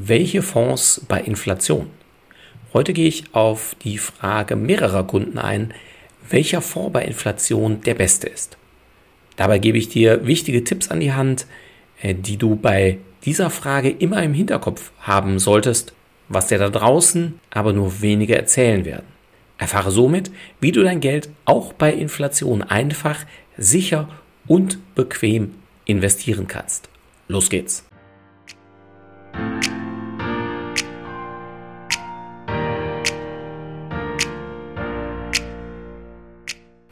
Welche Fonds bei Inflation? Heute gehe ich auf die Frage mehrerer Kunden ein, welcher Fonds bei Inflation der beste ist. Dabei gebe ich dir wichtige Tipps an die Hand, äh, die du bei dieser Frage immer im Hinterkopf haben solltest, was dir da draußen aber nur wenige erzählen werden. Erfahre somit, wie du dein Geld auch bei Inflation einfach, sicher und bequem investieren kannst. Los geht's!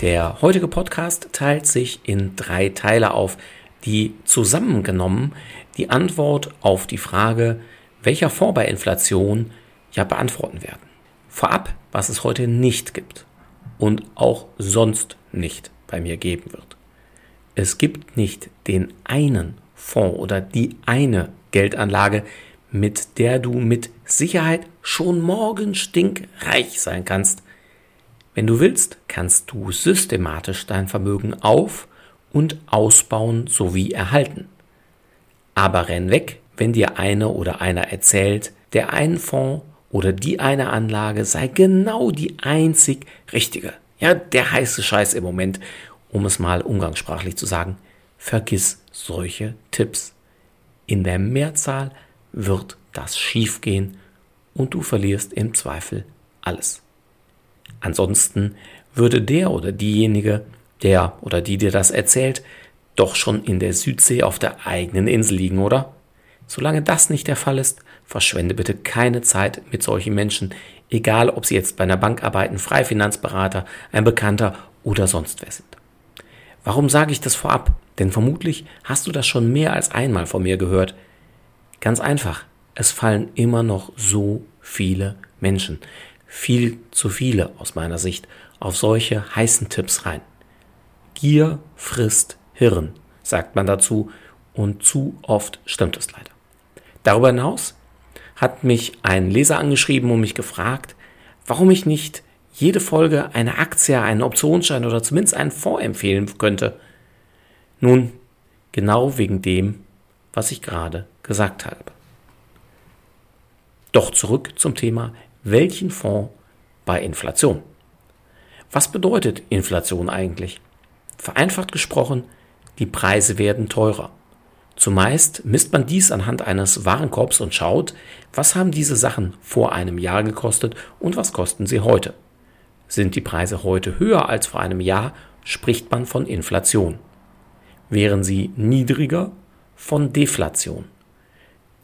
Der heutige Podcast teilt sich in drei Teile auf, die zusammengenommen die Antwort auf die Frage, welcher Fonds bei Inflation ja beantworten werden. Vorab, was es heute nicht gibt und auch sonst nicht bei mir geben wird. Es gibt nicht den einen Fonds oder die eine Geldanlage, mit der du mit Sicherheit schon morgen stinkreich sein kannst, wenn du willst, kannst du systematisch dein Vermögen auf- und ausbauen sowie erhalten. Aber renn weg, wenn dir eine oder einer erzählt, der einen Fonds oder die eine Anlage sei genau die einzig richtige. Ja, der heiße Scheiß im Moment, um es mal umgangssprachlich zu sagen. Vergiss solche Tipps. In der Mehrzahl wird das schiefgehen und du verlierst im Zweifel alles. Ansonsten würde der oder diejenige, der oder die dir das erzählt, doch schon in der Südsee auf der eigenen Insel liegen, oder? Solange das nicht der Fall ist, verschwende bitte keine Zeit mit solchen Menschen, egal ob sie jetzt bei einer Bank arbeiten, Freifinanzberater, ein Bekannter oder sonst wer sind. Warum sage ich das vorab? Denn vermutlich hast du das schon mehr als einmal von mir gehört. Ganz einfach, es fallen immer noch so viele Menschen viel zu viele aus meiner Sicht auf solche heißen Tipps rein. Gier frisst Hirn, sagt man dazu, und zu oft stimmt es leider. Darüber hinaus hat mich ein Leser angeschrieben und mich gefragt, warum ich nicht jede Folge eine Aktie, einen Optionsschein oder zumindest einen Fonds empfehlen könnte. Nun, genau wegen dem, was ich gerade gesagt habe. Doch zurück zum Thema welchen Fonds bei Inflation. Was bedeutet Inflation eigentlich? Vereinfacht gesprochen, die Preise werden teurer. Zumeist misst man dies anhand eines Warenkorbs und schaut, was haben diese Sachen vor einem Jahr gekostet und was kosten sie heute. Sind die Preise heute höher als vor einem Jahr, spricht man von Inflation. Wären sie niedriger, von Deflation.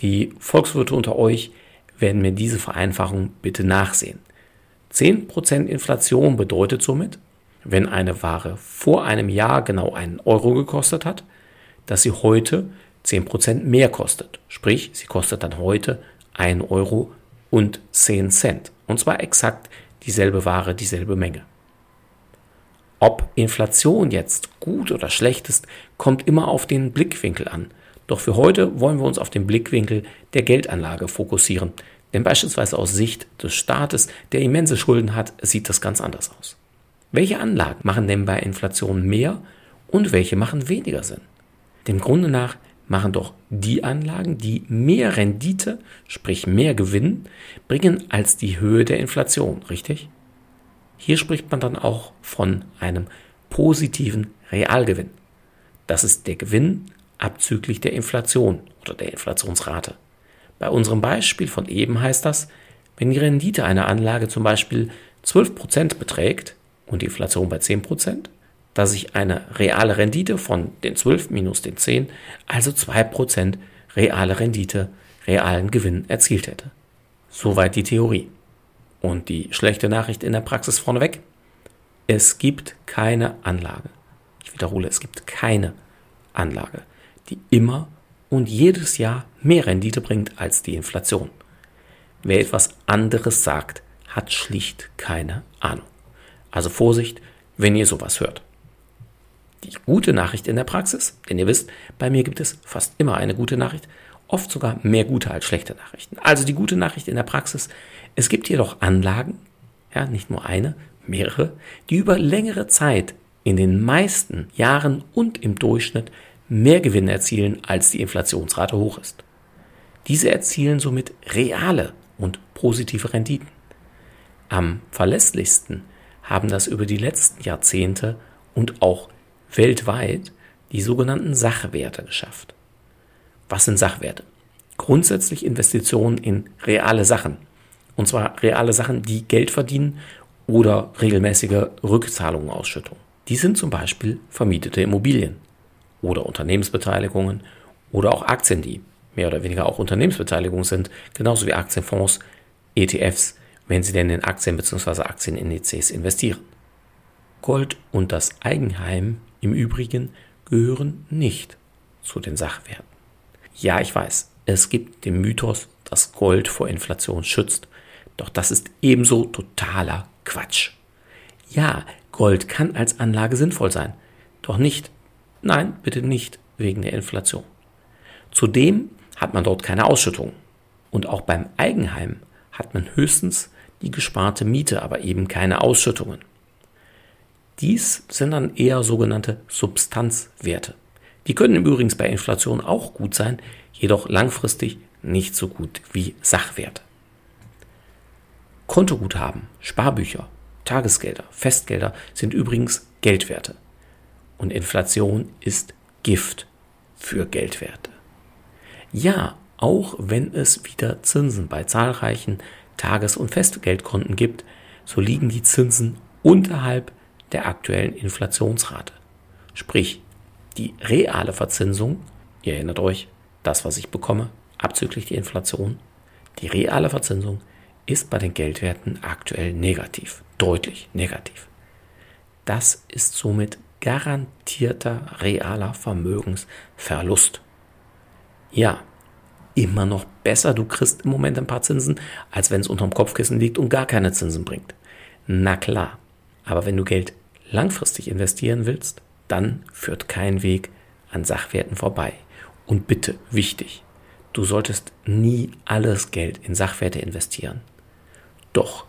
Die Volkswirte unter euch werden mir diese Vereinfachung bitte nachsehen. 10% Inflation bedeutet somit, wenn eine Ware vor einem Jahr genau einen Euro gekostet hat, dass sie heute 10% mehr kostet. Sprich, sie kostet dann heute 1 Euro und 10 Cent. Und zwar exakt dieselbe Ware, dieselbe Menge. Ob Inflation jetzt gut oder schlecht ist, kommt immer auf den Blickwinkel an. Doch für heute wollen wir uns auf den Blickwinkel der Geldanlage fokussieren. Denn beispielsweise aus Sicht des Staates, der immense Schulden hat, sieht das ganz anders aus. Welche Anlagen machen denn bei Inflation mehr und welche machen weniger Sinn? Dem Grunde nach machen doch die Anlagen, die mehr Rendite, sprich mehr Gewinn, bringen als die Höhe der Inflation, richtig? Hier spricht man dann auch von einem positiven Realgewinn. Das ist der Gewinn abzüglich der Inflation oder der Inflationsrate. Bei unserem Beispiel von eben heißt das, wenn die Rendite einer Anlage zum Beispiel 12% beträgt und die Inflation bei 10%, dass ich eine reale Rendite von den 12 minus den 10, also 2% reale Rendite, realen Gewinn erzielt hätte. Soweit die Theorie. Und die schlechte Nachricht in der Praxis vorneweg. Es gibt keine Anlage. Ich wiederhole, es gibt keine Anlage, die immer und jedes Jahr mehr Rendite bringt als die Inflation. Wer etwas anderes sagt, hat schlicht keine Ahnung. Also Vorsicht, wenn ihr sowas hört. Die gute Nachricht in der Praxis, denn ihr wisst, bei mir gibt es fast immer eine gute Nachricht, oft sogar mehr gute als schlechte Nachrichten. Also die gute Nachricht in der Praxis, es gibt jedoch Anlagen, ja, nicht nur eine, mehrere, die über längere Zeit in den meisten Jahren und im Durchschnitt mehr Gewinn erzielen, als die Inflationsrate hoch ist. Diese erzielen somit reale und positive Renditen. Am verlässlichsten haben das über die letzten Jahrzehnte und auch weltweit die sogenannten Sachwerte geschafft. Was sind Sachwerte? Grundsätzlich Investitionen in reale Sachen. Und zwar reale Sachen, die Geld verdienen oder regelmäßige Rückzahlungen ausschüttung. Die sind zum Beispiel vermietete Immobilien oder Unternehmensbeteiligungen oder auch Aktien, die mehr oder weniger auch Unternehmensbeteiligungen sind, genauso wie Aktienfonds, ETFs, wenn sie denn in Aktien bzw. Aktienindizes investieren. Gold und das Eigenheim im Übrigen gehören nicht zu den Sachwerten. Ja, ich weiß, es gibt den Mythos, dass Gold vor Inflation schützt, doch das ist ebenso totaler Quatsch. Ja, Gold kann als Anlage sinnvoll sein, doch nicht, nein, bitte nicht wegen der Inflation. Zudem hat man dort keine Ausschüttung. Und auch beim Eigenheim hat man höchstens die gesparte Miete, aber eben keine Ausschüttungen. Dies sind dann eher sogenannte Substanzwerte. Die können übrigens bei Inflation auch gut sein, jedoch langfristig nicht so gut wie Sachwerte. Kontoguthaben, Sparbücher, Tagesgelder, Festgelder sind übrigens Geldwerte. Und Inflation ist Gift für Geldwerte. Ja, auch wenn es wieder Zinsen bei zahlreichen Tages- und Festgeldkonten gibt, so liegen die Zinsen unterhalb der aktuellen Inflationsrate. Sprich, die reale Verzinsung, ihr erinnert euch, das, was ich bekomme, abzüglich die Inflation, die reale Verzinsung ist bei den Geldwerten aktuell negativ, deutlich negativ. Das ist somit garantierter realer Vermögensverlust. Ja, immer noch besser, du kriegst im Moment ein paar Zinsen, als wenn es unterm Kopfkissen liegt und gar keine Zinsen bringt. Na klar, aber wenn du Geld langfristig investieren willst, dann führt kein Weg an Sachwerten vorbei. Und bitte, wichtig, du solltest nie alles Geld in Sachwerte investieren. Doch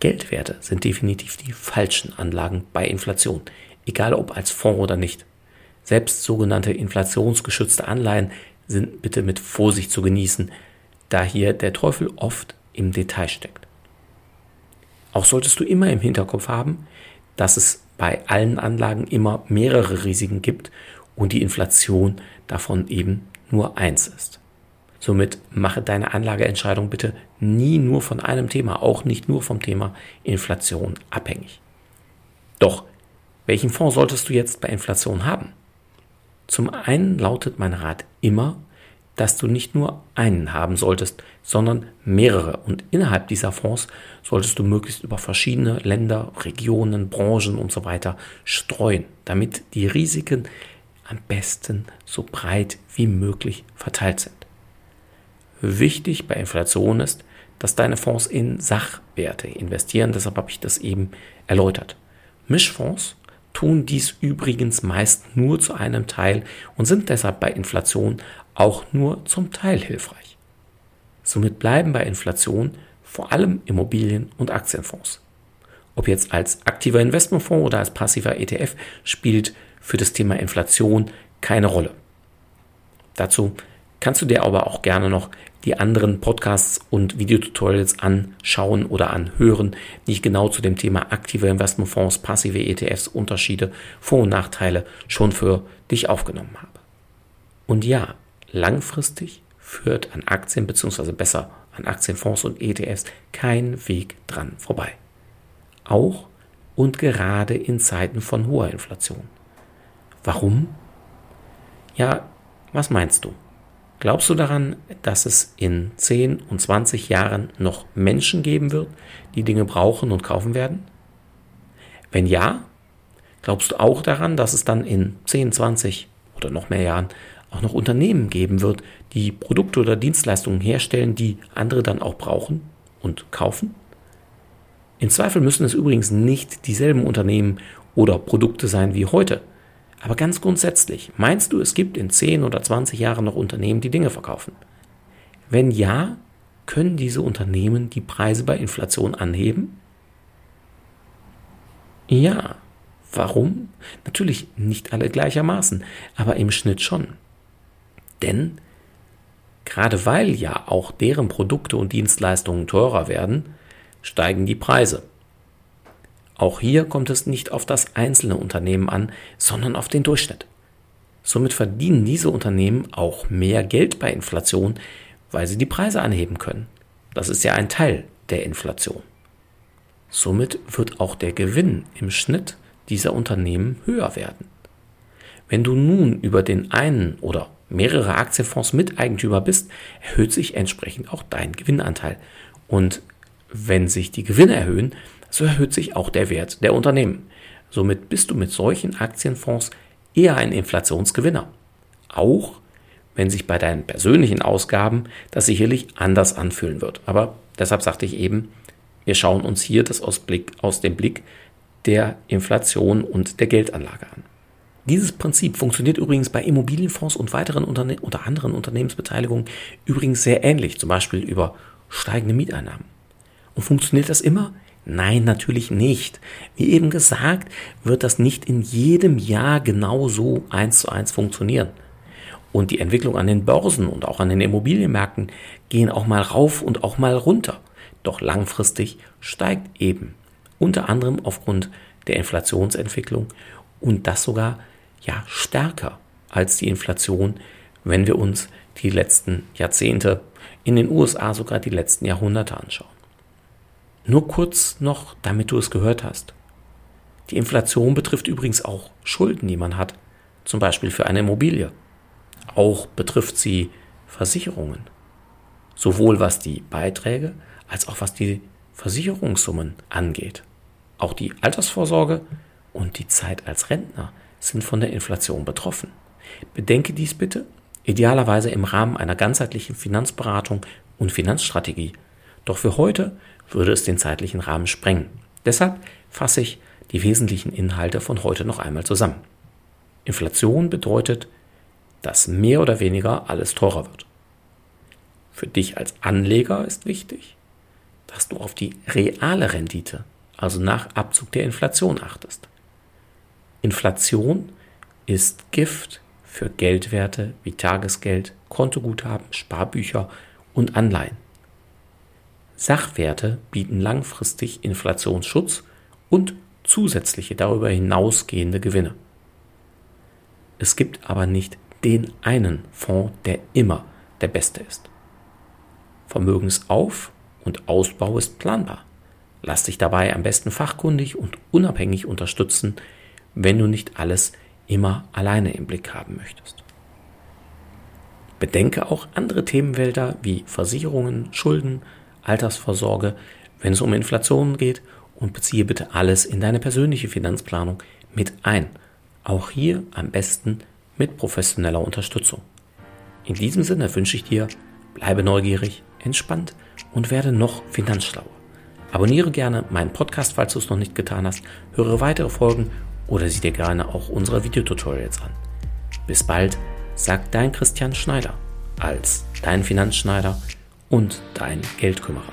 Geldwerte sind definitiv die falschen Anlagen bei Inflation, egal ob als Fonds oder nicht. Selbst sogenannte inflationsgeschützte Anleihen sind bitte mit Vorsicht zu genießen, da hier der Teufel oft im Detail steckt. Auch solltest du immer im Hinterkopf haben, dass es bei allen Anlagen immer mehrere Risiken gibt und die Inflation davon eben nur eins ist. Somit mache deine Anlageentscheidung bitte nie nur von einem Thema, auch nicht nur vom Thema Inflation abhängig. Doch, welchen Fonds solltest du jetzt bei Inflation haben? Zum einen lautet mein Rat immer, dass du nicht nur einen haben solltest, sondern mehrere. Und innerhalb dieser Fonds solltest du möglichst über verschiedene Länder, Regionen, Branchen und so weiter streuen, damit die Risiken am besten so breit wie möglich verteilt sind. Wichtig bei Inflation ist, dass deine Fonds in Sachwerte investieren. Deshalb habe ich das eben erläutert. Mischfonds tun dies übrigens meist nur zu einem Teil und sind deshalb bei Inflation auch nur zum Teil hilfreich. Somit bleiben bei Inflation vor allem Immobilien- und Aktienfonds. Ob jetzt als aktiver Investmentfonds oder als passiver ETF spielt für das Thema Inflation keine Rolle. Dazu kannst du dir aber auch gerne noch die anderen Podcasts und Videotutorials anschauen oder anhören, die ich genau zu dem Thema aktive Investmentfonds, passive ETFs, Unterschiede, Vor- und Nachteile schon für dich aufgenommen habe. Und ja, langfristig führt an Aktien bzw. besser an Aktienfonds und ETFs kein Weg dran vorbei. Auch und gerade in Zeiten von hoher Inflation. Warum? Ja, was meinst du? Glaubst du daran, dass es in 10 und 20 Jahren noch Menschen geben wird, die Dinge brauchen und kaufen werden? Wenn ja, glaubst du auch daran, dass es dann in 10, 20 oder noch mehr Jahren auch noch Unternehmen geben wird, die Produkte oder Dienstleistungen herstellen, die andere dann auch brauchen und kaufen? In Zweifel müssen es übrigens nicht dieselben Unternehmen oder Produkte sein wie heute. Aber ganz grundsätzlich, meinst du, es gibt in 10 oder 20 Jahren noch Unternehmen, die Dinge verkaufen? Wenn ja, können diese Unternehmen die Preise bei Inflation anheben? Ja. Warum? Natürlich nicht alle gleichermaßen, aber im Schnitt schon. Denn gerade weil ja auch deren Produkte und Dienstleistungen teurer werden, steigen die Preise. Auch hier kommt es nicht auf das einzelne Unternehmen an, sondern auf den Durchschnitt. Somit verdienen diese Unternehmen auch mehr Geld bei Inflation, weil sie die Preise anheben können. Das ist ja ein Teil der Inflation. Somit wird auch der Gewinn im Schnitt dieser Unternehmen höher werden. Wenn du nun über den einen oder mehrere Aktienfonds Miteigentümer bist, erhöht sich entsprechend auch dein Gewinnanteil. Und wenn sich die Gewinne erhöhen, so erhöht sich auch der Wert der Unternehmen. Somit bist du mit solchen Aktienfonds eher ein Inflationsgewinner. Auch wenn sich bei deinen persönlichen Ausgaben das sicherlich anders anfühlen wird. Aber deshalb sagte ich eben, wir schauen uns hier das aus, Blick, aus dem Blick der Inflation und der Geldanlage an. Dieses Prinzip funktioniert übrigens bei Immobilienfonds und weiteren Unterne oder anderen Unternehmensbeteiligungen übrigens sehr ähnlich, zum Beispiel über steigende Mieteinnahmen. Und funktioniert das immer? Nein, natürlich nicht. Wie eben gesagt, wird das nicht in jedem Jahr genau so eins zu eins funktionieren. Und die Entwicklung an den Börsen und auch an den Immobilienmärkten gehen auch mal rauf und auch mal runter. Doch langfristig steigt eben unter anderem aufgrund der Inflationsentwicklung und das sogar ja stärker als die Inflation, wenn wir uns die letzten Jahrzehnte in den USA sogar die letzten Jahrhunderte anschauen. Nur kurz noch, damit du es gehört hast. Die Inflation betrifft übrigens auch Schulden, die man hat, zum Beispiel für eine Immobilie. Auch betrifft sie Versicherungen, sowohl was die Beiträge als auch was die Versicherungssummen angeht. Auch die Altersvorsorge und die Zeit als Rentner sind von der Inflation betroffen. Bedenke dies bitte, idealerweise im Rahmen einer ganzheitlichen Finanzberatung und Finanzstrategie. Doch für heute würde es den zeitlichen Rahmen sprengen. Deshalb fasse ich die wesentlichen Inhalte von heute noch einmal zusammen. Inflation bedeutet, dass mehr oder weniger alles teurer wird. Für dich als Anleger ist wichtig, dass du auf die reale Rendite, also nach Abzug der Inflation achtest. Inflation ist Gift für Geldwerte wie Tagesgeld, Kontoguthaben, Sparbücher und Anleihen. Sachwerte bieten langfristig Inflationsschutz und zusätzliche darüber hinausgehende Gewinne. Es gibt aber nicht den einen Fonds, der immer der beste ist. Vermögensauf- und Ausbau ist planbar. Lass dich dabei am besten fachkundig und unabhängig unterstützen, wenn du nicht alles immer alleine im Blick haben möchtest. Bedenke auch andere Themenwälder wie Versicherungen, Schulden, Altersvorsorge, wenn es um Inflation geht und beziehe bitte alles in deine persönliche Finanzplanung mit ein. Auch hier am besten mit professioneller Unterstützung. In diesem Sinne wünsche ich dir, bleibe neugierig, entspannt und werde noch finanzschlauer. Abonniere gerne meinen Podcast, falls du es noch nicht getan hast, höre weitere Folgen oder sieh dir gerne auch unsere Videotutorials an. Bis bald, sagt dein Christian Schneider als dein Finanzschneider und dein Geldkümmerer.